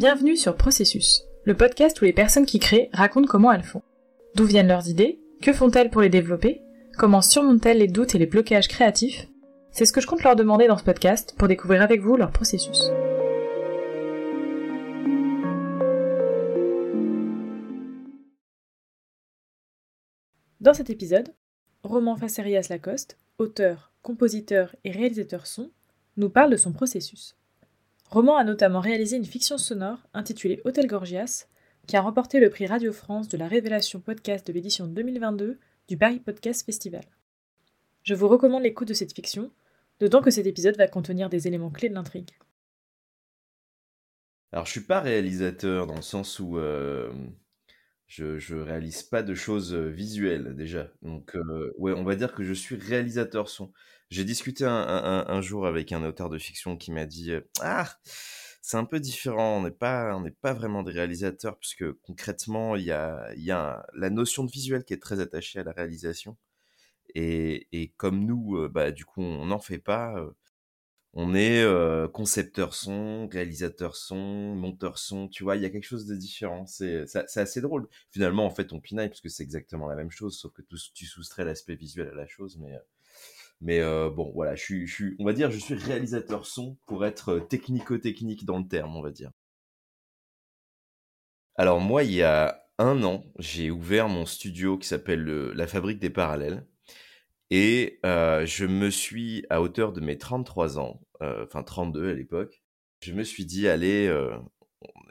Bienvenue sur Processus, le podcast où les personnes qui créent racontent comment elles font. D'où viennent leurs idées Que font-elles pour les développer Comment surmontent-elles les doutes et les blocages créatifs? C'est ce que je compte leur demander dans ce podcast pour découvrir avec vous leur processus. Dans cet épisode, Roman Facerias Lacoste, auteur, compositeur et réalisateur son, nous parle de son processus. Roman a notamment réalisé une fiction sonore intitulée Hôtel Gorgias, qui a remporté le prix Radio France de la Révélation Podcast de l'édition 2022 du Paris Podcast Festival. Je vous recommande l'écoute de cette fiction, d'autant que cet épisode va contenir des éléments clés de l'intrigue. Alors, je suis pas réalisateur dans le sens où euh, je, je réalise pas de choses euh, visuelles déjà. Donc, euh, ouais, on va dire que je suis réalisateur son. J'ai discuté un, jour avec un auteur de fiction qui m'a dit euh, Ah, c'est un peu différent, on n'est pas, pas vraiment des réalisateurs, puisque concrètement, il y a, y a la notion de visuel qui est très attachée à la réalisation. Et, et comme nous, bah, du coup, on n'en fait pas, on est euh, concepteur son, réalisateur son, monteur son, tu vois, il y a quelque chose de différent. C'est assez drôle. Finalement, en fait, on pinaille parce que c'est exactement la même chose, sauf que tu soustrais l'aspect visuel à la chose. Mais, mais euh, bon, voilà, je suis, on va dire, je suis réalisateur son pour être technico-technique dans le terme, on va dire. Alors moi, il y a un an, j'ai ouvert mon studio qui s'appelle La Fabrique des Parallèles. Et euh, je me suis, à hauteur de mes 33 ans, euh, enfin 32 à l'époque, je me suis dit, allez, euh,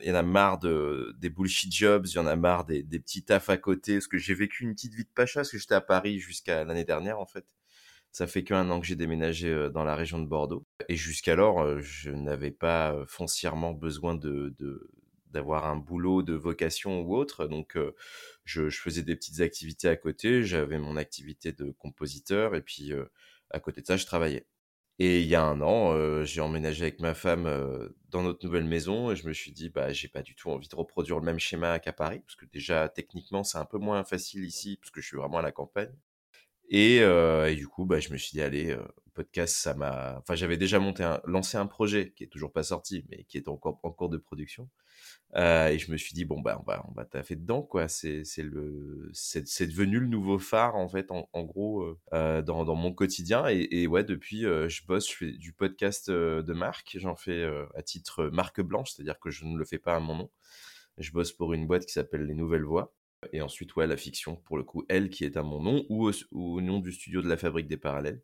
il y en a marre de, des bullshit jobs, il y en a marre des, des petits tafs à côté, parce que j'ai vécu une petite vie de pacha, parce que j'étais à Paris jusqu'à l'année dernière en fait. Ça fait qu'un an que j'ai déménagé dans la région de Bordeaux. Et jusqu'alors, je n'avais pas foncièrement besoin de, d'avoir un boulot de vocation ou autre. Donc, je, faisais des petites activités à côté. J'avais mon activité de compositeur et puis à côté de ça, je travaillais. Et il y a un an, j'ai emménagé avec ma femme dans notre nouvelle maison et je me suis dit, bah, j'ai pas du tout envie de reproduire le même schéma qu'à Paris, parce que déjà, techniquement, c'est un peu moins facile ici, parce que je suis vraiment à la campagne. Et, et du coup, bah, je me suis dit, allez, podcast, ça m'a. Enfin, j'avais déjà monté lancé un projet qui est toujours pas sorti, mais qui est encore en cours de production. Euh, et je me suis dit bon bah on va on va taffer dedans quoi. C'est devenu le nouveau phare en fait en, gros euh, euh dans dans mon quotidien et, et ouais depuis euh, je bosse je fais du podcast euh, de marque. J'en fais à titre marque blanche, c'est-à-dire que je ne le fais pas à mon nom. Je bosse pour une boîte qui s'appelle Les Nouvelles Voix. Et ensuite, ouais, la fiction, pour le coup, elle qui est à mon nom ou au, nom du studio de la Fabrique des Parallèles.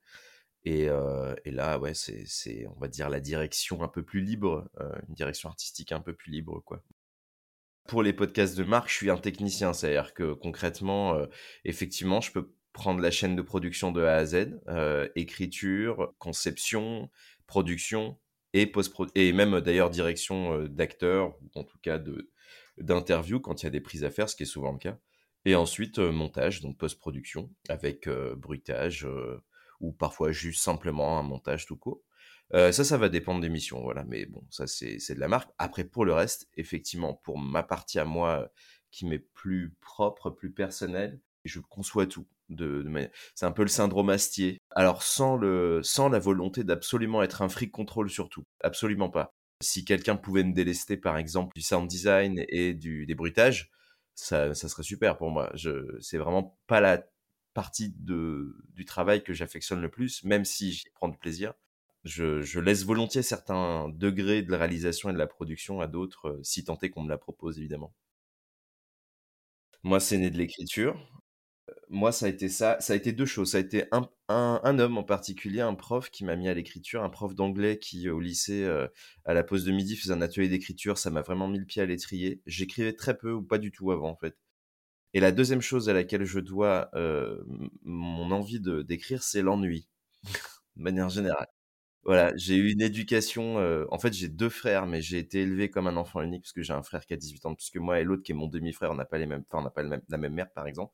Et, euh, là, ouais, c'est, on va dire, la direction un peu plus libre, euh, une direction artistique un peu plus libre, quoi. Pour les podcasts de marque, je suis un technicien, c'est-à-dire que concrètement, euh, effectivement, je peux prendre la chaîne de production de A à Z, écriture, conception, production et post et même d'ailleurs direction d'acteurs ou en tout cas de d'interview quand il y a des prises à faire, ce qui est souvent le cas. Et ensuite montage, donc post-production avec bruitage ou parfois juste simplement un montage tout court. Euh, ça, ça va dépendre des missions, voilà. Mais bon, ça, c'est de la marque. Après, pour le reste, effectivement, pour ma partie à moi, qui m'est plus propre, plus personnelle, je conçois tout. De c'est un peu le syndrome Astier. Alors, sans, le, sans la volonté d'absolument être un fric contrôle sur tout. Absolument pas. Si quelqu'un pouvait me délester, par exemple, du sound design et du, des bruitages, ça, ça serait super pour moi. Je, c'est vraiment pas la partie de, du travail que j'affectionne le plus, même si j'y prends du plaisir. Je, je, laisse volontiers certains degrés de la réalisation et de la production à d'autres, euh, si tant est qu'on me la propose, évidemment. Moi, c'est né de l'écriture. Euh, moi, ça a été ça. Ça a été deux choses. Ça a été un, un, homme en particulier, un prof qui m'a mis à l'écriture, un prof d'anglais qui, au lycée, euh, à la pause de midi, faisait un atelier d'écriture. Ça m'a vraiment mis le pied à l'étrier. J'écrivais très peu ou pas du tout avant, en fait. Et la deuxième chose à laquelle je dois euh, mon envie d'écrire, c'est l'ennui, de manière générale. Voilà, j'ai eu une éducation. Euh, en fait, j'ai deux frères, mais j'ai été élevé comme un enfant unique parce que j'ai un frère qui a 18 ans de plus que moi et l'autre qui est mon demi-frère. On n'a pas les mêmes, on n'a pas la même mère, par exemple.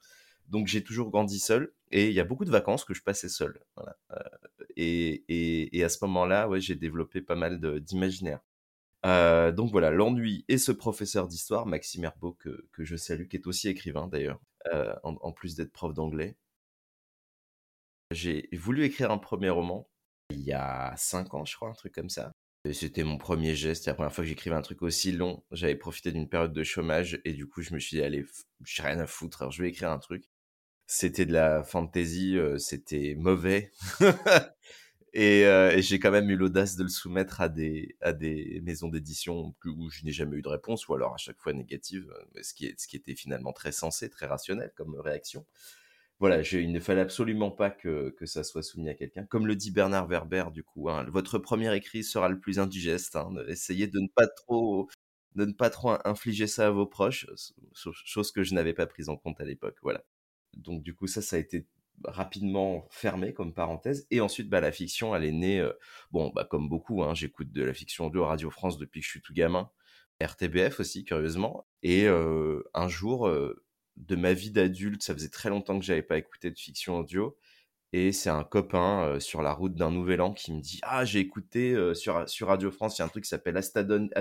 Donc, j'ai toujours grandi seul et il y a beaucoup de vacances que je passais seul. Euh, et, à ce moment-là, ouais, j'ai développé pas mal d'imaginaire. Euh, donc voilà, l'ennui et ce professeur d'histoire, Maxime Herbeau, que, que, je salue, qui est aussi écrivain d'ailleurs, euh, en, plus d'être prof d'anglais. J'ai voulu écrire un premier roman il y a cinq ans, je crois, un truc comme ça. C'était mon premier geste, la première fois que j'écrivais un truc aussi long. J'avais profité d'une période de chômage et du coup, je me suis dit: «Allez, j'ai rien à foutre, alors je vais écrire un truc». C'était de la fantasy, heu, c'était mauvais et et j'ai quand même eu l'audace de le soumettre à des à des maisons d'édition où je n'ai jamais eu de réponse ou alors à chaque fois négative, ce qui est ce qui était finalement très sensé, très rationnel comme réaction. Voilà, je il ne fallait absolument pas que que ça soit soumis à quelqu'un. Comme le dit Bernard Werber du coup, hein: «Votre premier écrit sera le plus indigeste, hein, essayez de ne pas trop de ne pas trop infliger ça à vos proches», chose que je n'avais pas prise en compte à l'époque, voilà. Donc du coup, ça, ça a été rapidement fermé comme parenthèse. Et ensuite, bah, la fiction, elle est née, heu, bon, bah, comme beaucoup, hein, j'écoute de la fiction audio Radio France depuis que je suis tout gamin, RTBF aussi curieusement. Et heu, un jour, heu, de ma vie d'adulte, ça faisait très longtemps que j'avais pas écouté de fiction audio et c'est un copain, sur la route d'un nouvel an qui me dit: «Ah, j'ai écouté, sur sur Radio France, il y a un truc qui s'appelle Astadente,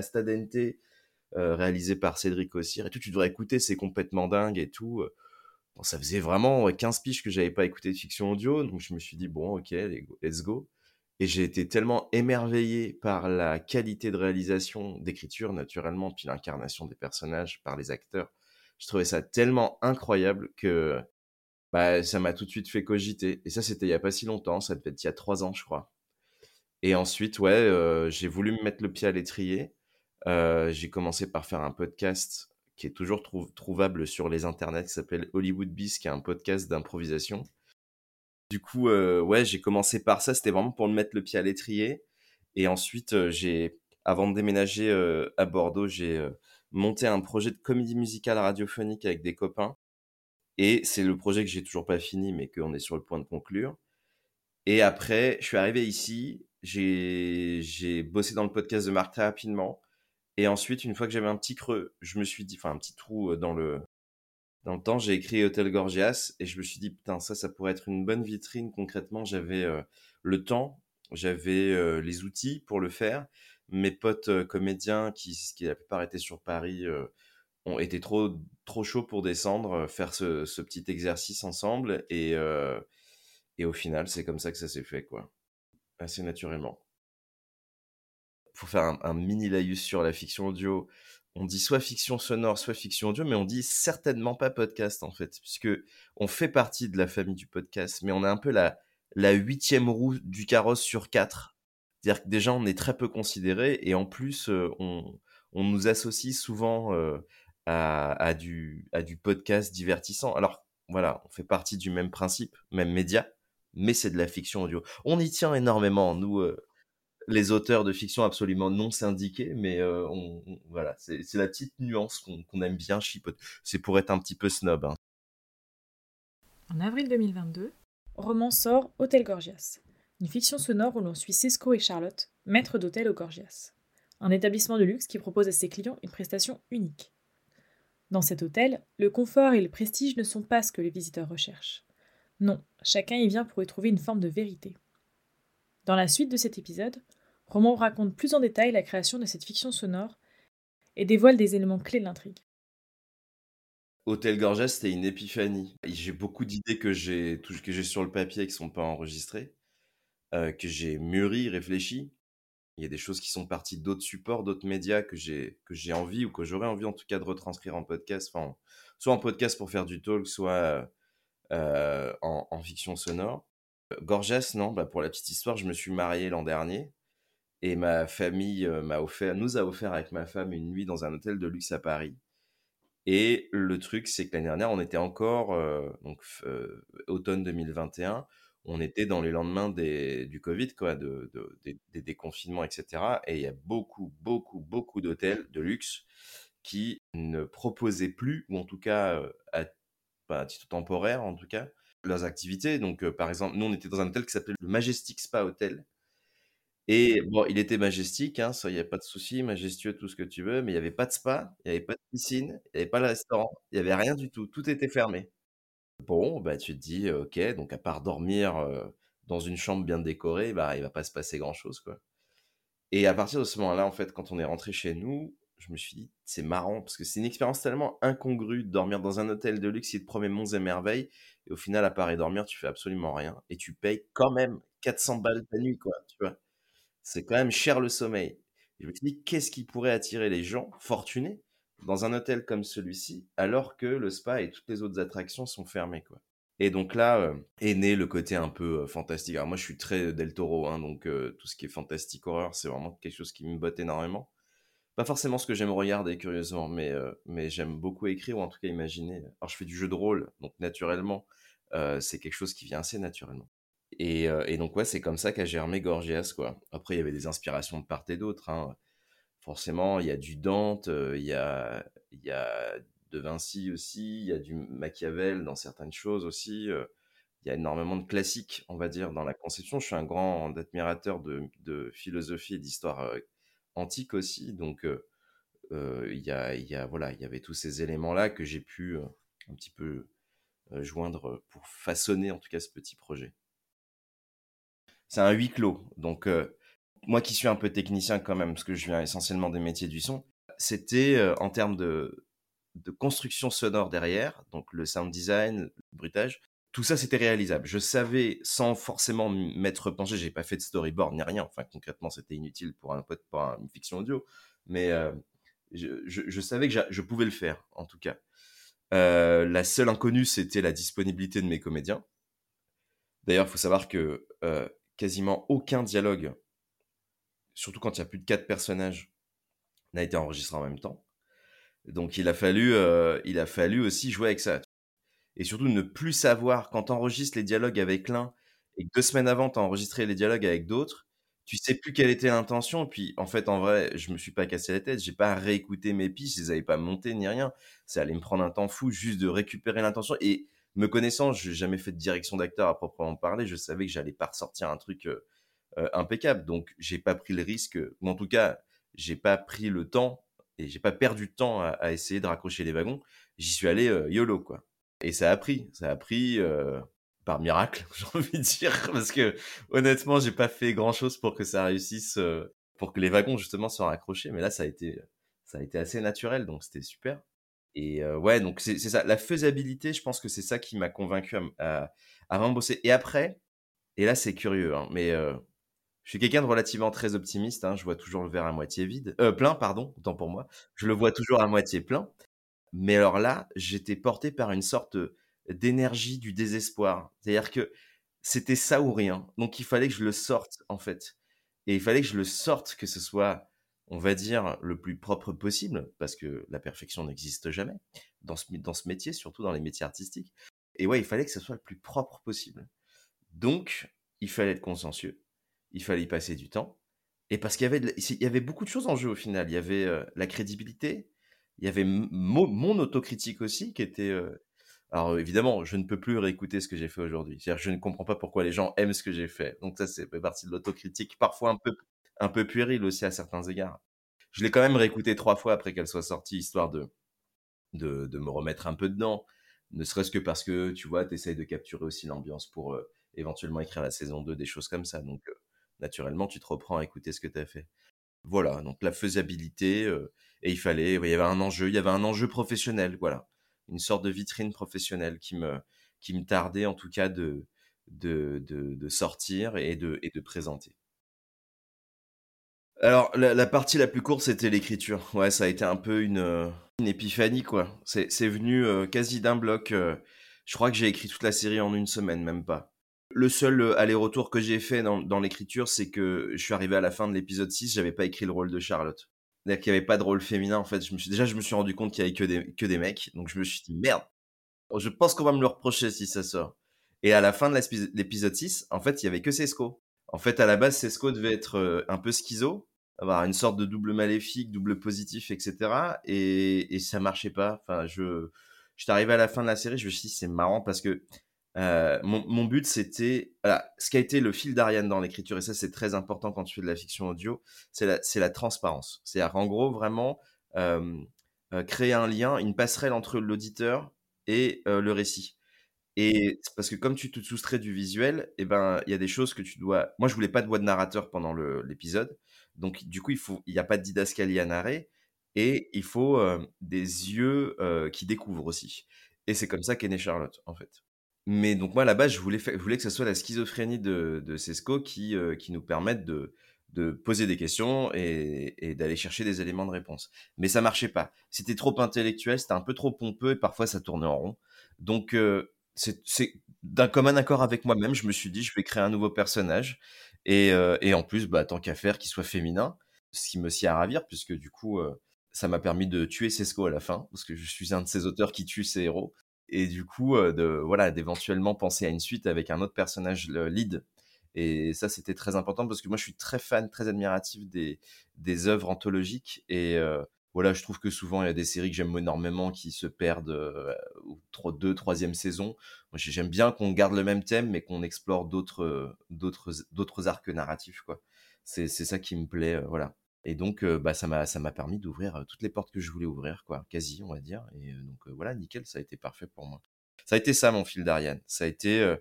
réalisé par Cédric Ossir et tout, tu devrais écouter, c'est complètement dingue et tout», Ça faisait vraiment 15 piges que j'avais pas écouté de fiction audio, donc je me suis dit: «Bon, OK, let's go» et j'ai été tellement émerveillé par la qualité de réalisation, d'écriture naturellement, puis l'incarnation des personnages par les acteurs. Je trouvais ça tellement incroyable que, bah, ça m'a tout de suite fait cogiter et ça, c'était il y a pas si longtemps, ça devait être il y a 3 ans, je crois et ensuite, ouais, heu, j'ai voulu me mettre le pied à l'étrier. Heu, j'ai commencé par faire un podcast qui est toujours trouvable sur les internets, qui s'appelle Hollywood Beast, qui est un podcast d'improvisation. Du coup, euh, ouais, j'ai commencé par ça, c'était vraiment pour me mettre le pied à l'étrier. Et ensuite, euh, j'ai, avant de déménager euh, à Bordeaux, j'ai monté un projet de comédie musicale radiophonique avec des copains. Et c'est le projet que j'ai toujours pas fini, mais qu'on est sur le point de conclure. Et après, je suis arrivé ici, j'ai bossé dans le podcast de Marc très rapidement. Et ensuite, une fois que j'avais un petit creux, je me suis dit, enfin un petit trou dans le dans le temps, j'ai écrit Hotel Gorgias et je me suis dit putain ça, ça pourrait être une bonne vitrine. Concrètement, j'avais le temps, j'avais les outils pour le faire. Mes potes comédiens qui, qui la plupart étaient sur Paris, ont été trop trop chauds pour descendre, faire ce, ce petit exercice ensemble et et au final, c'est comme ça que ça s'est fait quoi, assez naturellement pour faire un, mini laïus sur la fiction audio, on dit soit fiction sonore, soit fiction audio, mais on dit certainement pas podcast en fait, puisque on fait partie de la famille du podcast, mais on a un peu la, la huitième roue du carrosse sur quatre. C'est-à-dire que déjà on est très peu considéré et en plus euh, on, nous associe souvent euh, à, à, du, à du podcast divertissant. Alors voilà, on fait partie du même principe, même média, mais c'est de la fiction audio. On y tient énormément, nous, euh, les auteurs de fiction absolument non syndiqués, mais euh, on, voilà, c'est la petite nuance qu'on aime bien chipoter. C'est pour être un petit peu snob. Hein. En avril 2022, roman sort Hôtel Gorgias, une fiction sonore où l'on suit Cisco et Charlotte, maîtres d'hôtel au Gorgias, un établissement de luxe qui propose à ses clients une prestation unique. Dans cet hôtel, le confort et le prestige ne sont pas ce que les visiteurs recherchent. Non, chacun y vient pour y trouver une forme de vérité. Dans la suite de cet épisode, Roman raconte plus en détail la création de cette fiction sonore et dévoile des éléments clés de l'intrigue. Hôtel Gorgias, c'était une épiphanie. J'ai beaucoup d'idées que j'ai sur le papier qui sont pas enregistrées, euh, que j'ai mûri, réfléchi. Il y a des choses qui sont parties d'autres supports, d'autres médias que j'ai que j'ai envie ou que j'aurais envie en tout cas de retranscrire en podcast, enfin, soit en podcast pour faire du talk, soit euh, en, fiction sonore. Gorgias, non, bah pour la petite histoire, je me suis marié l'an dernier et ma famille euh, m'a offert, nous a offert avec ma femme une nuit dans un hôtel de luxe à Paris. Et le truc, c'est que l'année dernière, on était encore, euh, donc euh, automne 2021, on était dans les lendemains des, du Covid, quoi, de, des, déconfinements, etc. Et il y a beaucoup, beaucoup, beaucoup d'hôtels de luxe qui ne proposaient plus, ou en tout cas à, à titre temporaire, en tout cas, leurs activités. Donc, par exemple, nous, on était dans un hôtel qui s'appelait le Majestic Spa Hotel, et bon, il était majestique, hein, il y a pas de souci, majestueux, tout ce que tu veux, mais il y avait pas de spa, il y avait pas de piscine, il y avait pas de restaurant, il y avait rien du tout, tout était fermé. Bon, bah, tu te dis: «OK, donc à part dormir, dans une chambre bien décorée, bah, il va pas se passer grand-chose, quoi». Et à partir de ce moment-là, en fait, quand on est rentré chez nous, je me suis dit: «C'est marrant» parce que c'est une expérience tellement incongrue de dormir dans un hôtel de luxe qui te promet monts et merveilles et au final, à part y dormir, tu fais absolument rien et tu payes quand même 400 balles ta nuit, quoi, tu vois? c'est quand même cher le sommeil. je me suis dit: «Qu'est-ce qui pourrait attirer les gens fortunés dans un hôtel comme celui-ci, alors que le spa et toutes les autres attractions sont fermées, quoi?» et donc là, euh, est né le côté un peu, euh, fantastique. Alors moi, je suis très Del Toro, hein, donc euh, tout ce qui est fantastique horreur, c'est vraiment quelque chose qui me botte énormément. Pas forcément ce que j'aime regarder curieusement, mais, mais j'aime beaucoup écrire ou en tout cas imaginer. Alors je fais du jeu de rôle, donc naturellement, c'est quelque chose qui vient assez naturellement. Et, et donc ouais, c'est comme ça qu'a germé Gorgias, quoi. Après, il y avait des inspirations de part et d'autre, hein. Forcément, il y a du Dante, il y a, y a de Vinci aussi, il y a du Machiavel dans certaines choses aussi. il y a énormément de classiques, on va dire, dans la conception. Je suis un grand admirateur de, de philosophie et d'histoire antique aussi, donc il y, a, y a, voilà, il y avait tous ces éléments-là que j'ai pu un petit peu joindre pour façonner en tout cas ce petit projet. C'est un huis clos, donc moi qui suis un peu technicien quand même, parce que je viens essentiellement des métiers du son, c'était en termes de construction sonore derrière, donc le sound design, le bruitage, tout ça c'était réalisable. Je savais sans forcément m'être penché, j'ai pas fait de storyboard ni rien. Enfin concrètement c'était inutile pour un pote pour une fiction audio, mais euh, je, savais que je pouvais le faire en tout cas. Euh, la seule inconnue c'était la disponibilité de mes comédiens. D'ailleurs il faut savoir que euh, quasiment aucun dialogue, surtout quand il y a plus de quatre personnages, n'a été enregistré en même temps. Donc il a fallu, euh, il a fallu aussi jouer avec ça. Et surtout ne plus savoir quand tu enregistres les dialogues avec l'un et que deux semaines avant tu as enregistré les dialogues avec d'autres, tu sais plus quelle était l'intention. Puis en fait, en vrai, je me suis pas cassé la tête, j'ai pas réécouté mes pistes, je les avais pas montées ni rien. Ça allait me prendre un temps fou juste de récupérer l'intention. Et me connaissant, je n'ai jamais fait de direction d'acteur à proprement parler, je savais que j'allais pas ressortir un truc euh, euh, impeccable. Donc j'ai pas pris le risque, ou en tout cas, j'ai pas pris le temps et j'ai pas perdu de temps à, essayer de raccrocher les wagons. J'y suis allé euh, YOLO, quoi. Et ça a pris, ça a pris euh, par miracle, j'ai envie de dire, parce que honnêtement, j'ai pas fait grand chose pour que ça réussisse, euh, pour que les wagons justement soient raccrochés. Mais là, ça a été, ça a été assez naturel, donc c'était super. Et ouais, donc c'est ça, la faisabilité, je pense que c'est ça qui m'a convaincu à, à, vraiment bosser. Et après, et là c'est curieux, hein, mais je suis quelqu'un de relativement très optimiste. Hein, je vois toujours le verre à moitié vide, euh, plein, pardon, autant pour moi. Je le vois toujours à moitié plein. Mais alors là, j'étais porté par une sorte d'énergie du désespoir. C'est-à-dire que c'était ça ou rien. Donc il fallait que je le sorte en fait. Et il fallait que je le sorte, que ce soit, on va dire, le plus propre possible, parce que la perfection n'existe jamais dans ce, métier, surtout dans les métiers artistiques. Et ouais, il fallait que ce soit le plus propre possible. Donc, il fallait être consciencieux il fallait y passer du temps. Et parce qu'il y avait, beaucoup de choses en jeu au final. Il y avait la crédibilité, il y avait mon, autocritique aussi qui était. Euh, alors évidemment, je ne peux plus réécouter ce que j'ai fait aujourd'hui. Je ne comprends pas pourquoi les gens aiment ce que j'ai fait. Donc ça, c'est partie de l'autocritique, parfois un peu, un peu puéril aussi à certains égards. Je l'ai quand même réécouté trois fois après qu'elle soit sortie, histoire de, de, me remettre un peu dedans. Ne serait-ce que parce que, tu vois, tu essayes de capturer aussi l'ambiance pour euh, éventuellement écrire la saison 2, des choses comme ça. Donc, naturellement, tu te reprends à écouter ce que tu as fait. Voilà, donc la faisabilité, euh, et il fallait, il y avait un enjeu, il y avait un enjeu professionnel, voilà, une sorte de vitrine professionnelle qui me, qui me tardait en tout cas de, de, de, sortir et de, et de présenter. Alors, la, partie la plus courte, c'était l'écriture. Ouais, ça a été un peu une, une épiphanie, quoi. C'est venu euh, quasi d'un bloc. Euh, je crois que j'ai écrit toute la série en une semaine, même pas. Le seul euh, aller-retour que j'ai fait dans, l'écriture, c'est que je suis arrivé à la fin de l'épisode 6, j'avais pas écrit le rôle de Charlotte. C'est-à-dire qu'il n'y avait pas de rôle féminin, en fait. Je suis, déjà, je me suis rendu compte qu'il y avait que des, mecs. Donc, je me suis dit, merde. Je pense qu'on va me le reprocher si ça sort. Et à la fin de l'épisode 6, en fait, il y avait que Sesco. En fait, à la base, Sesco devait être euh, un peu schizo, avoir une sorte de double maléfique, double positif, etc. Et, et ça marchait pas. Enfin, je, j'étais arrivé à la fin de la série, je me suis dit, c'est marrant parce que euh, mon, but, c'était, ce qui a été le fil d'Ariane dans l'écriture, et ça c'est très important quand tu fais de la fiction audio, c'est la, transparence. C'est-à-dire en gros vraiment euh, euh, créer un lien, une passerelle entre l'auditeur et le récit. Et parce que comme tu te soustrais du visuel, eh ben il y a des choses que tu dois. Moi, je voulais pas de voix de narrateur pendant l'épisode, donc du coup il faut, n'y a pas de didascalie à narrer, et il faut des yeux qui découvrent aussi. Et c'est comme ça qu'est née Charlotte, en fait. Mais donc moi, à la base, je voulais, que ce soit la schizophrénie de, de Cesco qui, euh, nous permette de, poser des questions et, d'aller chercher des éléments de réponse. Mais ça marchait pas. C'était trop intellectuel, c'était un peu trop pompeux et parfois ça tournait en rond. Donc euh, c'est d'un commun accord avec moi-même, je me suis dit je vais créer un nouveau personnage et, euh, en plus bah, tant qu'à faire qu'il soit féminin, ce qui me s'y à ravir puisque du coup ça m'a permis de tuer Cesco à la fin parce que je suis un de ces auteurs qui tue ses héros et du coup de voilà d'éventuellement penser à une suite avec un autre personnage lead et ça, c'était très important parce que moi, je suis très fan, très admiratif des, œuvres anthologiques. Et voilà, je trouve que souvent, il y a des séries que j'aime énormément qui se perdent deux, troisième saison. Moi, j'aime bien qu'on garde le même thème, mais qu'on explore d'autres, arcs narratifs. C'est, ça qui me plaît, voilà. Et donc, bah, ça m'a, ça m'a permis d'ouvrir toutes les portes que je voulais ouvrir, quoi, quasi, on va dire. Et donc, voilà, nickel, ça a été parfait pour moi. Ça a été ça, mon fil d'Ariane. Ça a été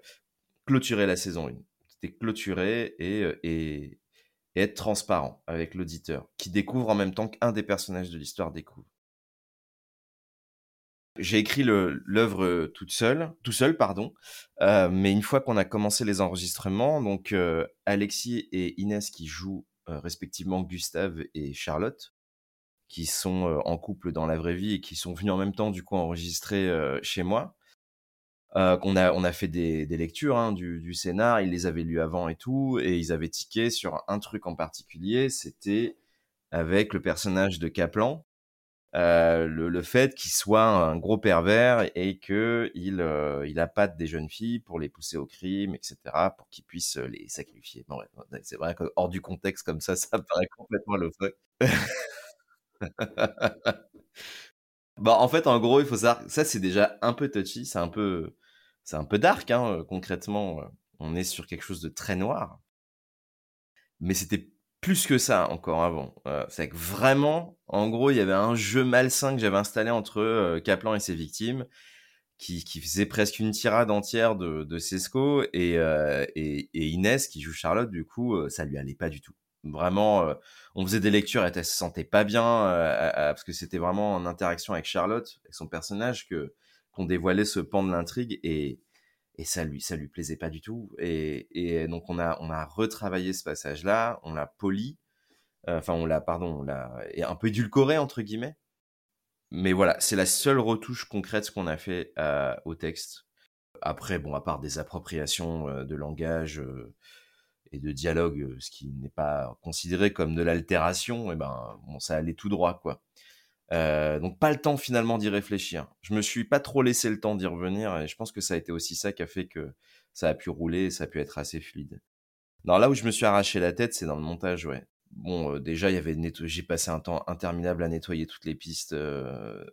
clôturer la saison 1 c'était clôturer et, et, être transparent avec l'auditeur, qui découvre en même temps qu'un des personnages de l'histoire découvre. J'ai écrit l'œuvre toute seule, tout seul, pardon. Mais une fois qu'on a commencé les enregistrements, donc Alexis et Inès qui jouent respectivement Gustave et Charlotte, qui sont en couple dans la vraie vie et qui sont venus en même temps du coup enregistrer chez moi. Euh, qu'on a on a fait des, des lectures hein, du, du scénar, ils les avaient lus avant et tout, et ils avaient tiqué sur un truc en particulier, c'était avec le personnage de Kaplan, euh, le, le, fait qu'il soit un gros pervers et que il euh, il appâte des jeunes filles pour les pousser au crime, etc., pour qu'ils puissent les sacrifier. Bon, c'est vrai que hors du contexte comme ça, ça paraît complètement le fait. Bah, en fait, en gros, il faut savoir, ça c'est déjà un peu touchy, c'est un peu, c'est un peu dark, hein, euh, concrètement. Euh, on est sur quelque chose de très noir. Mais c'était plus que ça encore avant. Euh, c'est que vraiment, en gros, il y avait un jeu malsain que j'avais installé entre Kaplan et ses victimes, qui, qui, faisait presque une tirade entière de, de Cesco, et, et, et, Inès, qui joue Charlotte, du coup, ça lui allait pas du tout. Vraiment, euh, on faisait des lectures et elle se sentait pas bien euh, parce que c'était vraiment en interaction avec Charlotte, avec son personnage, que qu'on dévoilait ce pan de l'intrigue et et ça lui ça lui plaisait pas du tout et, et donc on a on a retravaillé ce passage là, on l'a poli, euh, enfin on l'a pardon, on l'a un peu édulcoré entre guillemets. Mais voilà, c'est la seule retouche concrète qu'on a fait au texte. Après, bon, à part des appropriations de langage, et de dialogue, euh, ce qui n'est pas considéré comme de l'altération, et eh ben bon, ça allait tout droit quoi. Euh, donc pas le temps finalement d'y réfléchir. Je me suis pas trop laissé le temps d'y revenir et je pense que ça a été aussi ça qui a fait que ça a pu rouler et ça a pu être assez fluide. Non, là où je me suis arraché la tête, c'est dans le montage, ouais. Bon, euh, déjà, il y avait j'ai passé un temps interminable à nettoyer toutes les pistes euh,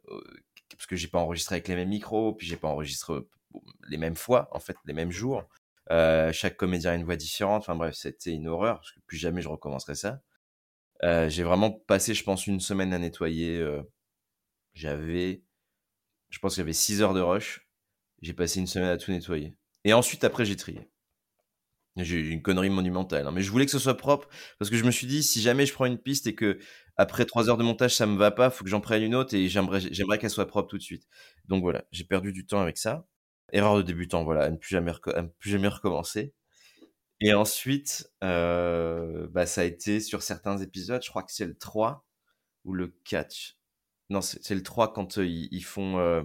parce que j'ai pas enregistré avec les mêmes micros, puis j'ai pas enregistré les mêmes fois, en fait, les mêmes jours. Chaque comédien a une voix différente. Enfin bref, c'était une horreur parce que plus jamais je recommencerai ça. Euh, j'ai vraiment passé, je pense, une semaine à nettoyer. Euh, j'avais, je pense qu'il y avait 6 heures de rush. J'ai passé une semaine à tout nettoyer. Et ensuite, après, j'ai trié. J'ai eu une connerie monumentale. Hein. Mais je voulais que ce soit propre parce que je me suis dit, si jamais je prends une piste et que après 3 heures de montage, ça me va pas, faut que j'en prenne une autre et j'aimerais, qu'elle soit propre tout de suite. Donc voilà, j'ai perdu du temps avec ça. Erreur de débutant, voilà, à ne plus jamais, plus jamais recommencer. Et ensuite, euh, bah, ça a été sur certains épisodes, je crois que c'est le 3 ou le 4. Non, c'est le 3 quand euh, ils, font euh,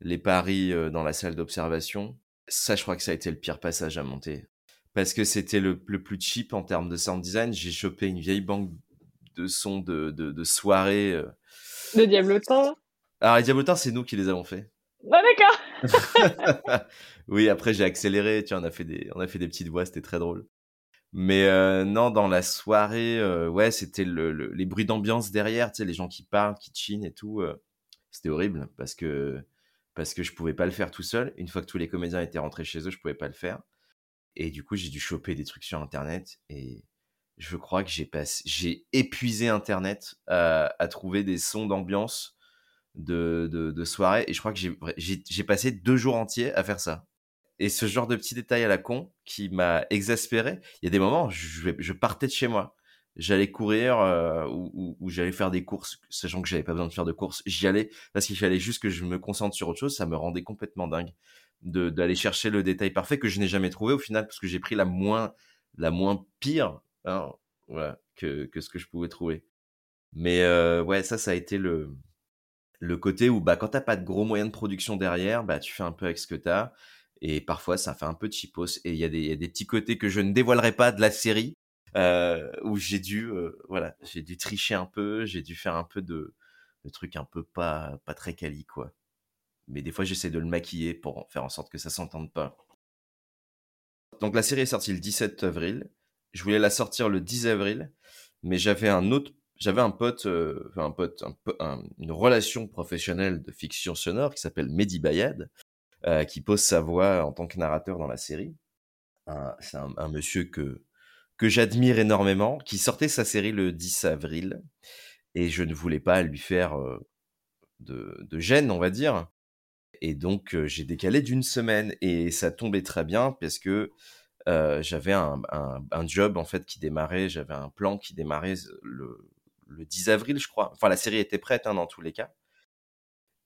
les paris dans la salle d'observation. Ça, je crois que ça a été le pire passage à monter. Parce que c'était le, le, plus cheap en termes de sound design. J'ai chopé une vieille banque de sons de, de, de soirée. De Diablotin Alors, les Diablotins, c'est nous qui les avons fait. Ah, d'accord. oui, après j'ai accéléré, tu on a fait des, on a fait des petites voix, c'était très drôle. Mais euh, non, dans la soirée, euh, ouais, c'était le, les bruits d'ambiance derrière, tu sais, les gens qui parlent, qui chinent et tout. Euh, c'était horrible parce que parce que je pouvais pas le faire tout seul. Une fois que tous les comédiens étaient rentrés chez eux, je pouvais pas le faire. Et du coup, j'ai dû choper des trucs sur Internet et je crois que j'ai passé, j'ai épuisé Internet à, à trouver des sons d'ambiance de, de, de soirée. Et je crois que j'ai passé deux jours entiers à faire ça. Et ce genre de petits détails à la con qui m'a exaspéré. Il y a des moments, je, je partais de chez moi. J'allais courir euh, ou, ou, j'allais faire des courses, sachant que j'avais pas besoin de faire de courses. J'y allais parce qu'il fallait juste que je me concentre sur autre chose. Ça me rendait complètement dingue d'aller chercher le détail parfait que je n'ai jamais trouvé au final parce que j'ai pris la moins la moins pire. Hein. voilà, que, que ce que je pouvais trouver. Mais ouais, ça, ça a été le, le côté où bah, quand t'as pas de gros moyens de production derrière, bah, tu fais un peu avec ce que t'as. Et parfois, ça fait un peu de cheapos. Et il y, a des, des petits côtés que je ne dévoilerai pas de la série, euh, où j'ai dû, euh, voilà, j'ai dû tricher un peu, j'ai dû faire un peu de, de trucs un peu pas, pas très quali, quoi. Mais des fois, j'essaie de le maquiller pour faire en sorte que ça s'entende pas. Donc la série est sortie le 17 avril. Je voulais la sortir le 10 avril, mais j'avais un autre j'avais un pote, euh, un pote, un, une relation professionnelle de fiction sonore qui s'appelle Mehdi Bayad, euh, qui pose sa voix en tant que narrateur dans la série. c'est un, monsieur que que j'admire énormément, qui sortait sa série le 10 avril, et je ne voulais pas lui faire euh, de, de gêne, on va dire. Et donc j'ai décalé d'une semaine, et ça tombait très bien parce que j'avais un, job en fait qui démarrait, j'avais un plan qui démarrait le, le 10 avril, je crois. Enfin, la série était prête hein, dans tous les cas.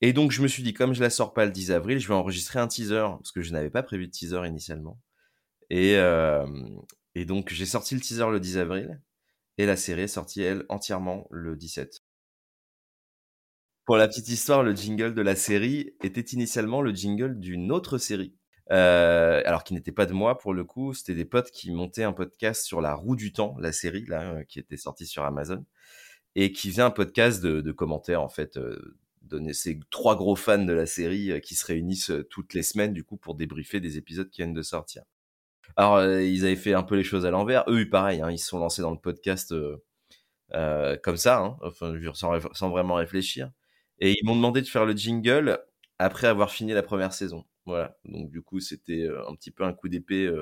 Et donc, je me suis dit, comme je la sors pas le 10 avril, je vais enregistrer un teaser, parce que je n'avais pas prévu de teaser initialement. Et, euh, et donc, j'ai sorti le teaser le 10 avril, et la série est sortie, elle, entièrement le 17. Pour la petite histoire, le jingle de la série était initialement le jingle d'une autre série. Euh, alors qui n'était pas de moi pour le coup, c'était des potes qui montaient un podcast sur la roue du temps, la série là, euh, qui était sortie sur Amazon et qui faisait un podcast de, commentaires en fait. Euh, donner ces trois gros fans de la série euh, qui se réunissent euh, toutes les semaines du coup pour débriefer des épisodes qui viennent de sortir. Alors ils avaient fait un peu les choses à l'envers. Eux, pareil, hein, ils se sont lancés dans le podcast comme ça, hein, sans, vraiment réfléchir. Et ils m'ont demandé de faire le jingle après avoir fini la première saison. Voilà. Donc du coup, c'était un petit peu un coup d'épée.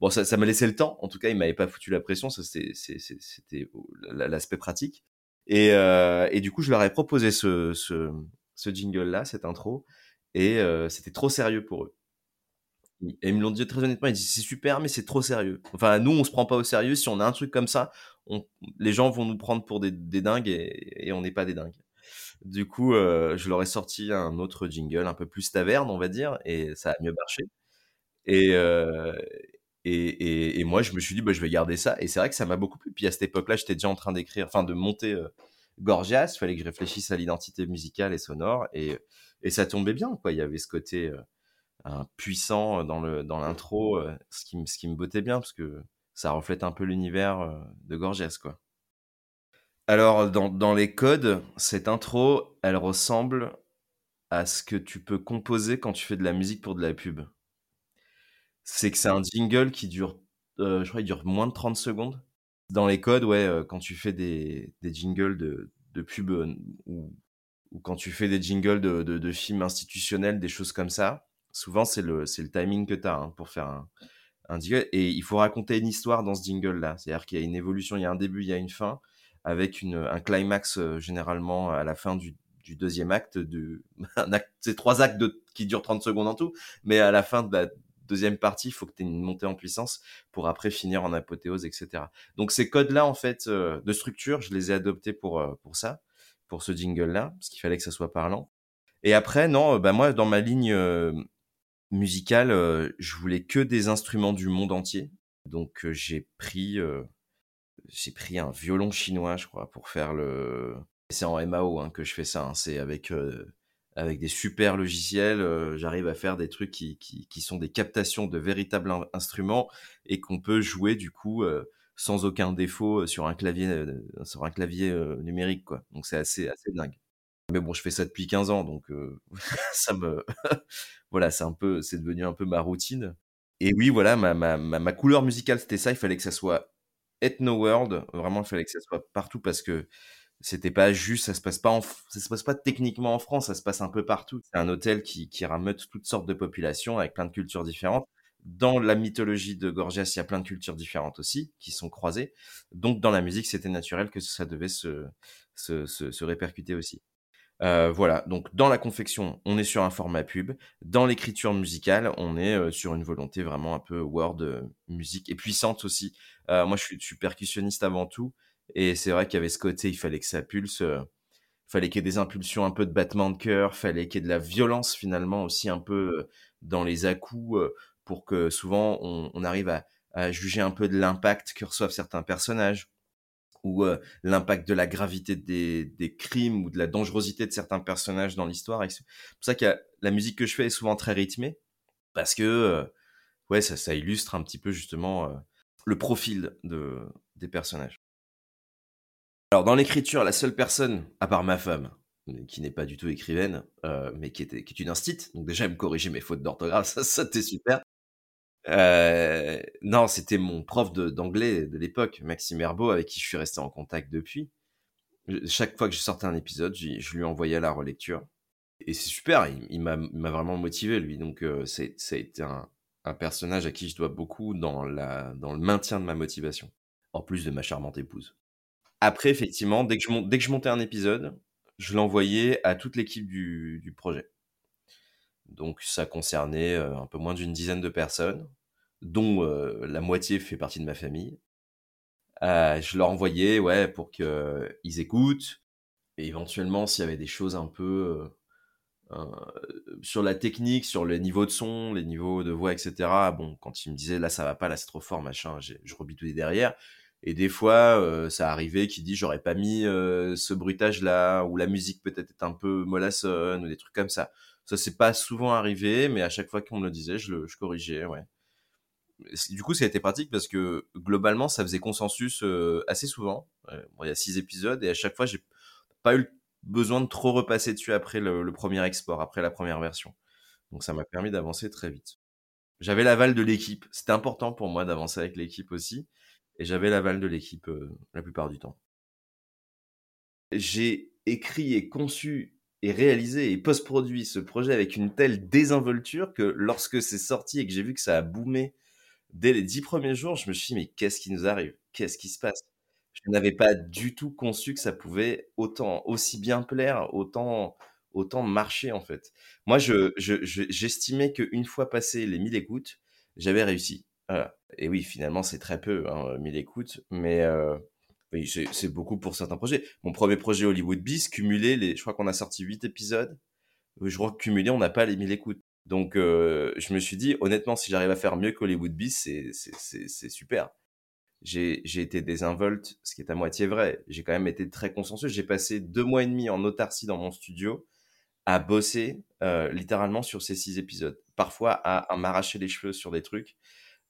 Bon, ça, ça m'a laissé le temps. En tout cas, ils m'avaient pas foutu la pression. Ça, c'était l'aspect pratique. Et, euh, et du coup, je leur ai proposé ce, ce, ce jingle-là, cette intro, et euh, c'était trop sérieux pour eux. Et ils me l'ont dit très honnêtement, ils disent c'est super, mais c'est trop sérieux. Enfin, nous, on se prend pas au sérieux. Si on a un truc comme ça, on, les gens vont nous prendre pour des, des dingues et, et on n'est pas des dingues. Du coup, euh, je leur ai sorti un autre jingle, un peu plus taverne, on va dire, et ça a mieux marché. Et, et, moi, je me suis dit, bah, je vais garder ça. Et c'est vrai que ça m'a beaucoup plu. Puis à cette époque-là, j'étais déjà en train d'écrire, enfin de monter euh, Gorgias. Il fallait que je réfléchisse à l'identité musicale et sonore. Et, ça tombait bien, quoi. Il y avait ce côté euh, puissant dans le dans l'intro, euh, ce, qui, me bottait bien, parce que ça reflète un peu l'univers euh, de Gorgias, quoi. Alors, dans, dans les codes, cette intro, elle ressemble à ce que tu peux composer quand tu fais de la musique pour de la pub. C'est que c'est un jingle qui dure, euh, je crois, il dure moins de 30 secondes. Dans les codes, ouais, euh, quand tu fais des, des jingles de, de pub euh, ou, quand tu fais des jingles de, de, films institutionnels, des choses comme ça, souvent c'est le, le timing que tu as hein, pour faire un, jingle. Et il faut raconter une histoire dans ce jingle-là. C'est-à-dire qu'il y a une évolution, il y a un début, il y a une fin, avec une, un climax généralement à la fin du, deuxième acte. De, c'est trois actes qui durent 30 secondes en tout, mais à la fin de la, deuxième partie, il faut que tu aies une montée en puissance pour après finir en apothéose, etc. Donc ces codes-là, en fait, euh, de structure, je les ai adoptés pour, euh, pour ça, pour ce jingle-là, parce qu'il fallait que ça soit parlant. Et après, non, bah moi, dans ma ligne euh, musicale, je voulais que des instruments du monde entier. Donc j'ai pris, j'ai pris un violon chinois, je crois, pour faire le... C'est en MAO hein, que je fais ça, hein. c'est avec avec des super logiciels, euh, j'arrive à faire des trucs qui, qui, sont des captations de véritables instruments et qu'on peut jouer du coup euh, sans aucun défaut euh, sur un clavier sur un clavier numérique quoi. Donc c'est assez assez dingue. Mais bon, je fais ça depuis 15 ans donc ça me voilà, c'est un peu c'est devenu un peu ma routine. Et oui, voilà, ma, ma, ma, ma couleur musicale c'était ça, il fallait que ça soit ethno world, vraiment il fallait que ça soit partout parce que c'était pas juste, ça se passe pas en, ça se passe pas techniquement en France, ça se passe un peu partout. C'est un hôtel qui, qui rameute toutes sortes de populations avec plein de cultures différentes. Dans la mythologie de Gorgias, il y a plein de cultures différentes aussi qui sont croisées. Donc dans la musique, c'était naturel que ça devait se, se, se, répercuter aussi. Euh, voilà, donc dans la confection, on est sur un format pub. Dans l'écriture musicale, on est euh, sur une volonté vraiment un peu word euh, musique et puissante aussi. Euh, moi, je suis percussionniste avant tout. Et c'est vrai qu'il y avait ce côté, il fallait que ça pulse, euh, fallait qu'il y ait des impulsions, un peu de battement de cœur, fallait qu'il y ait de la violence finalement aussi un peu euh, dans les à-coups euh, pour que souvent on, arrive à, juger un peu de l'impact que reçoivent certains personnages. ou euh, l'impact de la gravité des, crimes ou de la dangerosité de certains personnages dans l'histoire. C'est pour ça que la musique que je fais est souvent très rythmée, parce que ouais, ça, ça, illustre un petit peu justement le profil de, des personnages. Alors dans l'écriture, la seule personne, à part ma femme, qui n'est pas du tout écrivaine, mais qui, était, qui est une instite, donc déjà elle me corrigeait mes fautes d'orthographe, ça, ça c'était super. Euh, non, c'était mon prof d'anglais de, l'époque, Maxime Herbeau, avec qui je suis resté en contact depuis. Chaque fois que je sortais un épisode, je lui envoyais la relecture. Et c'est super, il, m'a vraiment motivé, lui. Donc, euh, ça a été un, un, personnage à qui je dois beaucoup dans, la, dans le maintien de ma motivation, en plus de ma charmante épouse. Après, effectivement, dès que je, montais un épisode, je l'envoyais à toute l'équipe du, du projet. Donc ça concernait euh, un peu moins d'une dizaine de personnes, dont euh, la moitié fait partie de ma famille. Euh, je leur envoyais ouais, pour qu'ils écoutent, et éventuellement s'il y avait des choses un peu sur la technique, sur les niveaux de son, les niveaux de voix, etc. Bon, quand ils me disaient là ça va pas, là c'est trop fort, machin, je rebitouillais derrière. Et des fois, ça arrivait qu'il dit j'aurais pas mis ce bruitage là, ou la musique peut-être est un peu mollassonne, ou des trucs comme ça. Ça s'est pas souvent arrivé, mais à chaque fois qu'on me le disait, je le je corrigeais, ouais. Du coup, ça a été pratique parce que globalement, ça faisait consensus euh, assez souvent. bon, il y a six épisodes et à chaque fois, j'ai pas eu besoin de trop repasser dessus après le, premier export, après la première version. Donc, ça m'a permis d'avancer très vite. J'avais l'aval de l'équipe. C'était important pour moi d'avancer avec l'équipe aussi. Et j'avais l'aval de l'équipe euh, la plupart du temps. J'ai écrit et conçu et réalisé et post-produit ce projet avec une telle désinvolture que lorsque c'est sorti et que j'ai vu que ça a boomé dès les dix premiers jours, je me suis dit, mais qu'est-ce qui nous arrive? Qu'est-ce qui se passe? Je n'avais pas du tout conçu que ça pouvait autant, aussi bien plaire, autant, autant marcher, en fait. Moi, je, j'estimais qu'une fois passé les 1000 écoutes, j'avais réussi. Et oui, finalement, c'est très peu, hein, 1000 écoutes, mais euh, c'est beaucoup pour certains projets. Mon premier projet Hollywood Beast, cumulé, les, je crois qu'on a sorti 8 épisodes. Je crois que cumulé, on n'a pas les 1000 écoutes. Donc, euh, je me suis dit, honnêtement, si j'arrive à faire mieux qu'Hollywood Beast, c'est super. J'ai été désinvolte, ce qui est à moitié vrai. J'ai quand même été très consensueux. J'ai passé deux mois et demi en autarcie dans mon studio à bosser euh, littéralement sur ces six épisodes. Parfois à, m'arracher les cheveux sur des trucs,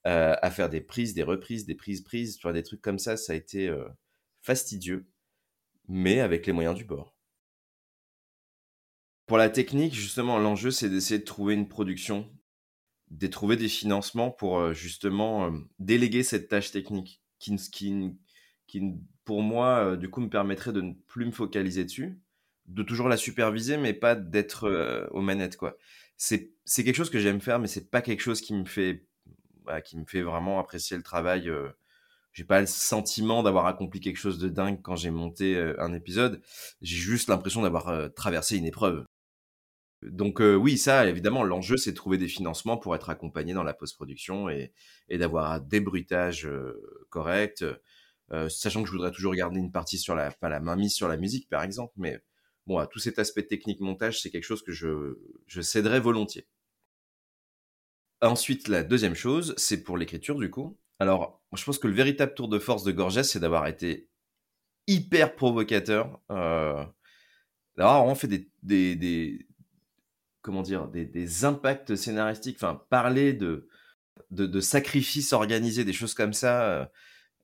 euh, à faire des prises, des reprises, des prises prises, tu des trucs comme ça. Ça a été fastidieux, mais avec les moyens du bord. Pour la technique, justement, l'enjeu, c'est d'essayer de trouver une production, de trouver des financements pour euh, justement euh, déléguer cette tâche technique qui, qui, qui pour moi, euh, du coup, me permettrait de ne plus me focaliser dessus, de toujours la superviser, mais pas d'être aux manettes, quoi. C'est quelque chose que j'aime faire, mais c'est pas quelque chose qui me fait, bah, qui me fait vraiment apprécier le travail j'ai pas le sentiment d'avoir accompli quelque chose de dingue quand j'ai monté euh, un épisode. J'ai juste l'impression d'avoir euh, traversé une épreuve. Donc euh, oui, ça, évidemment, l'enjeu, c'est de trouver des financements pour être accompagné dans la post-production et, d'avoir un débruitage correct, sachant que je voudrais toujours garder une partie sur la, enfin, la mainmise sur la musique, par exemple. Mais bon, tout cet aspect technique montage, c'est quelque chose que je, je céderais volontiers. Ensuite, la deuxième chose, c'est pour l'écriture, du coup. Alors, je pense que le véritable tour de force de Gorgias, c'est d'avoir été hyper provocateur. Euh, d'avoir vraiment fait des, comment dire, des, impacts scénaristiques, enfin, parler de, de, sacrifices organisés, des choses comme ça, euh,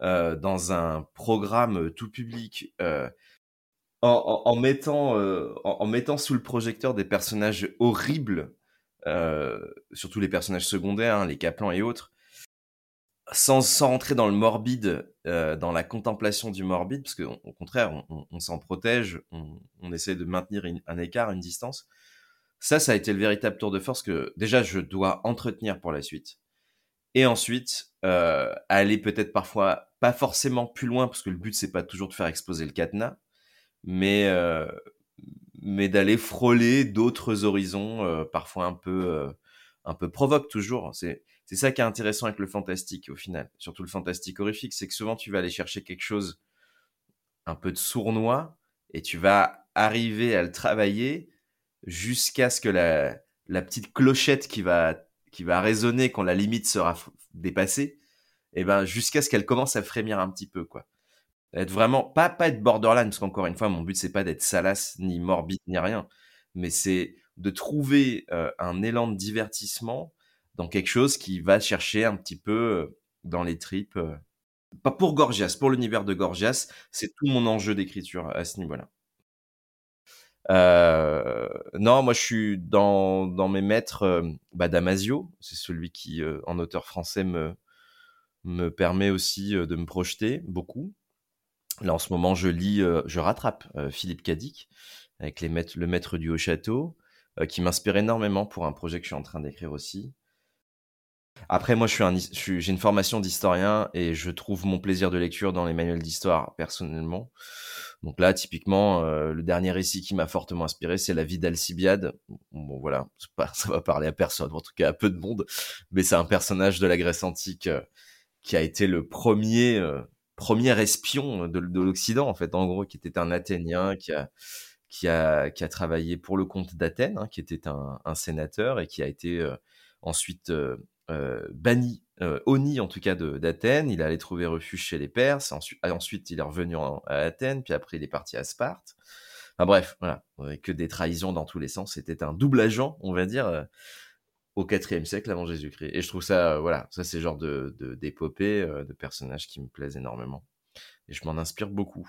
euh, dans un programme tout public, en, mettant, en, mettant sous le projecteur des personnages horribles, surtout les personnages secondaires, hein, les Caplans et autres, sans, sans rentrer dans le morbide, euh, dans la contemplation du morbide, parce qu'au contraire, on, s'en protège, on, essaie de maintenir un écart, une distance. Ça, ça a été le véritable tour de force que déjà je dois entretenir pour la suite. Et ensuite, euh, aller peut-être parfois pas forcément plus loin, parce que le but c'est pas toujours de faire exploser le cadenas, mais euh, mais d'aller frôler d'autres horizons, euh, parfois un peu euh, un peu provoque toujours. C'est c'est ça qui est intéressant avec le fantastique au final, surtout le fantastique horrifique, c'est que souvent tu vas aller chercher quelque chose un peu de sournois et tu vas arriver à le travailler jusqu'à ce que la, la petite clochette qui va, qui va résonner quand la limite sera dépassée, et eh ben jusqu'à ce qu'elle commence à frémir un petit peu quoi. Être vraiment pas pas être borderline parce qu'encore une fois, mon but c'est pas d'être salace, ni morbide, ni rien, mais c'est de trouver, heu, un élan de divertissement dans quelque chose qui va chercher un petit peu, heu, dans les tripes, heu. Pas pour Gorgias, pour l'univers de Gorgias, c'est tout mon enjeu d'écriture à ce niveau-là. Heu, non, moi je suis dans dans mes maîtres, bah, Damasio, c'est celui qui, en auteur français me me permet aussi, de me projeter beaucoup. Là, en ce moment, je lis, heu, je rattrape, heu, Philippe Cadic avec les Le Maître du Haut Château, heu, qui m'inspire énormément pour un projet que je suis en train d'écrire aussi. Après, moi, suis un j'ai une formation d'historien et je trouve mon plaisir de lecture dans les manuels d'histoire, personnellement. Donc là, typiquement, heu, le dernier récit qui m'a fortement inspiré, c'est La vie d'Alcibiade. Bon, voilà, pas ça va parler à personne, en tout cas à peu de monde, mais c'est un personnage de la Grèce antique, qui a été le premier er heu, espion de de l'Occident, en fait, en gros, qui était un Athénien, qui a qui a qui a travaillé pour le comte d'Athènes, hein, qui était un sénateur et qui a été, heu, ensuite, heu heu, banni, honni en tout cas d'Athènes. Il allé trouver refuge chez les Perses, ensuite ensuite il est revenu en à Athènes, puis après il est parti à Sparte. Enfin bref, voilà, que des trahisons dans tous les sens. C'était un double agent, on va dire, au IVe siècle avant Jésus-Christ et je trouve ça, heu, voilà, ça c'est le genre de d'épopée, heu, de personnages qui me plaisent énormément et je m'en inspire beaucoup.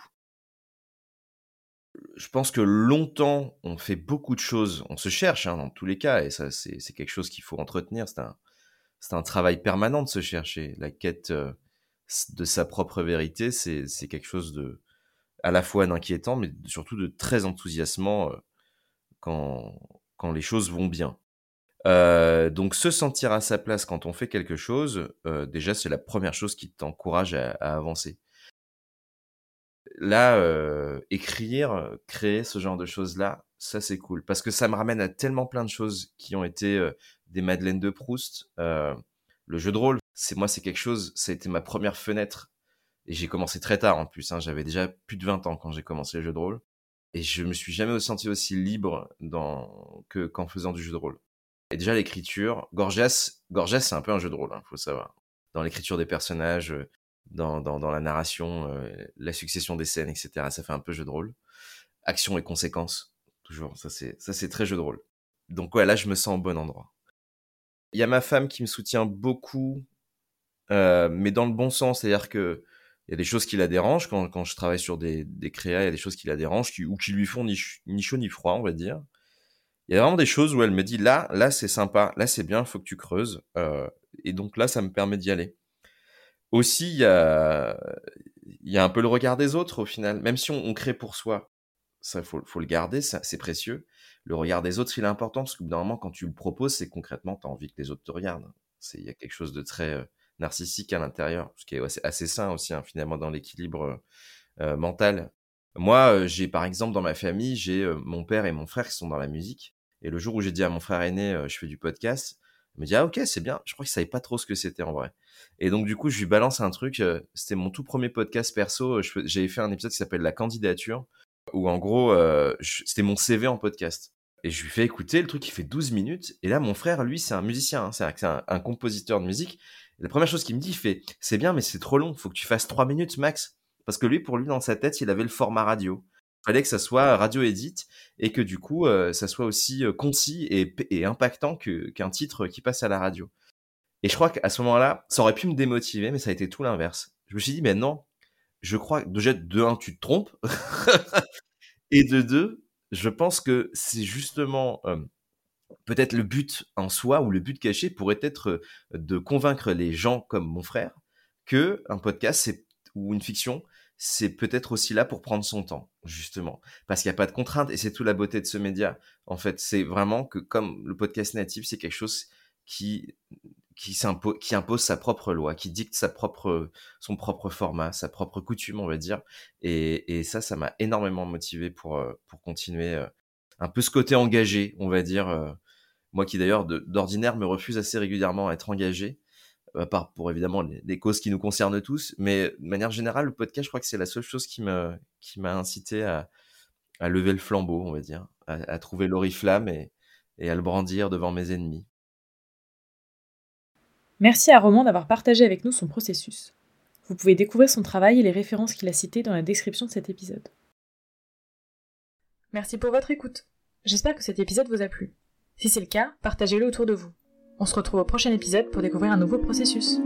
Je pense que longtemps, on fait beaucoup de choses, on se cherche, hein, dans tous les cas et ça c'est quelque chose qu'il faut entretenir. C'est un un travail permanent de se chercher. La quête, heu, s de sa propre vérité, c'est quelque chose de à la fois d'inquiétant, mais surtout de très enthousiasmant, quand quand les choses vont bien. Heu, donc se sentir à sa place quand on fait quelque chose, heu, déjà c'est la première chose qui t'encourage à à avancer. Là, heu, écrire, créer ce genre de choses-là, ça c'est cool parce que ça me ramène à tellement plein de choses qui ont été, heu, des madeleines de Proust. Heu, le jeu de rôle, c'est moi, c'est quelque chose ça a été ma première fenêtre et j'ai commencé très tard en plus, hein. J'avais déjà plus de 20 ans quand j'ai commencé le jeu de rôle et je me suis jamais senti aussi libre dans que qu'en faisant du jeu de rôle et déjà l'écriture, Gorgias Gorgias, c'est un peu un jeu de rôle, hein, faut savoir. Dans l'écriture des personnages, heu, dans dans dans la narration, heu, la succession des scènes et cetera, ça fait un peu jeu de rôle. Action et conséquences, toujours, ça c'est très jeu de rôle. Donc ouais, là, je me sens au bon endroit. Il y a ma femme qui me soutient beaucoup, heu, mais dans le bon sens. C'est-à-dire qu'il y a des choses qui la dérangent quand quand je travaille sur des des créas, il y a des choses qui la dérangent qui ou qui lui font ni chaud ni froid, on va dire. Il y a vraiment des choses où elle me dit: «Là là, c'est sympa, là, c'est bien, faut que tu creuses», heu et donc là, ça me permet d'y aller. Aussi, il y a y a un peu le regard des autres au final, même si on on crée pour soi, ça faut le garder, c'est précieux. Le regard des autres, il est important parce que normalement, quand tu le proposes, c'est concrètement, tu as envie que les autres te regardent. Il y a quelque chose de très, heu, narcissique à l'intérieur, ce qui est assez assez sain aussi, hein, finalement, dans l'équilibre, heu, mental. Moi, heu, j'ai par exemple dans ma famille, j'ai, heu, mon père et mon frère qui sont dans la musique et le jour où j'ai dit à mon frère aîné, heu: «Je fais du podcast», il me dit: «Ah OK, c'est bien». Je crois qu'il savait pas trop ce que c'était en vrai et donc du coup, je lui balance un truc, heu, c'était mon tout 1er podcast perso, fais j'avais fait un épisode qui s'appelle «La candidature» où en gros, c'était mon CV en podcast et je lui fais écouter, le truc il fait 12 minutes et là mon frère lui c'est un musicien, hein, c'est un compositeur de musique la 1re chose qu'il me dit, il fait: «C'est bien mais c'est trop long, faut que tu fasses 3 minutes max». Parce que lui, pour lui, dans sa tête, il avait le format radio. Fallait que ça soit radio edit et que du coup, heu, ça soit aussi, heu, concis et impactant que qu'un titre qui passe à la radio et je crois qu'à ce moment-là, ça aurait pu me démotiver, mais ça a été tout l'inverse. Je me suis dit: «Mais non, je crois déjà de 1 tu te trompes et de 2, je pense que c'est justement, hem, peut-être le but en soi ou le but caché pourrait être, de convaincre les gens comme mon frère qu'un podcast, c'est ou une fiction, c'est peut-être aussi là pour prendre son temps, justement. Parce qu'il y a pas de contraintes et c'est toute la beauté de ce média. En fait, c'est vraiment que comme le podcast natif, c'est quelque chose qui qui s'impo qui impose sa propre loi, qui dicte sa propre son propre format, sa propre coutume, on va dire et et ça, ça m'a énormément motivé pour, heu, pour continuer, heu, un peu ce côté engagé, on va dire, heu, moi qui d'ailleurs d'ordinaire me refuse assez régulièrement à être engagé, à part pour évidemment les, les, causes qui nous concernent tous. Mais de manière générale, le podcast, je crois que c'est la seule chose qui m'a incité à, lever le flambeau, on va dire, à, trouver l'oriflamme et à le brandir devant mes ennemis. Merci à Roman d'avoir partagé avec nous son processus. Vous pouvez découvrir son travail et les références qu'il a citées dans la description de cet épisode. Merci pour votre écoute. J'espère que cet épisode vous a plu. Si c'est le cas, partagez-le autour de vous. On se retrouve au prochain épisode pour découvrir un nouveau processus.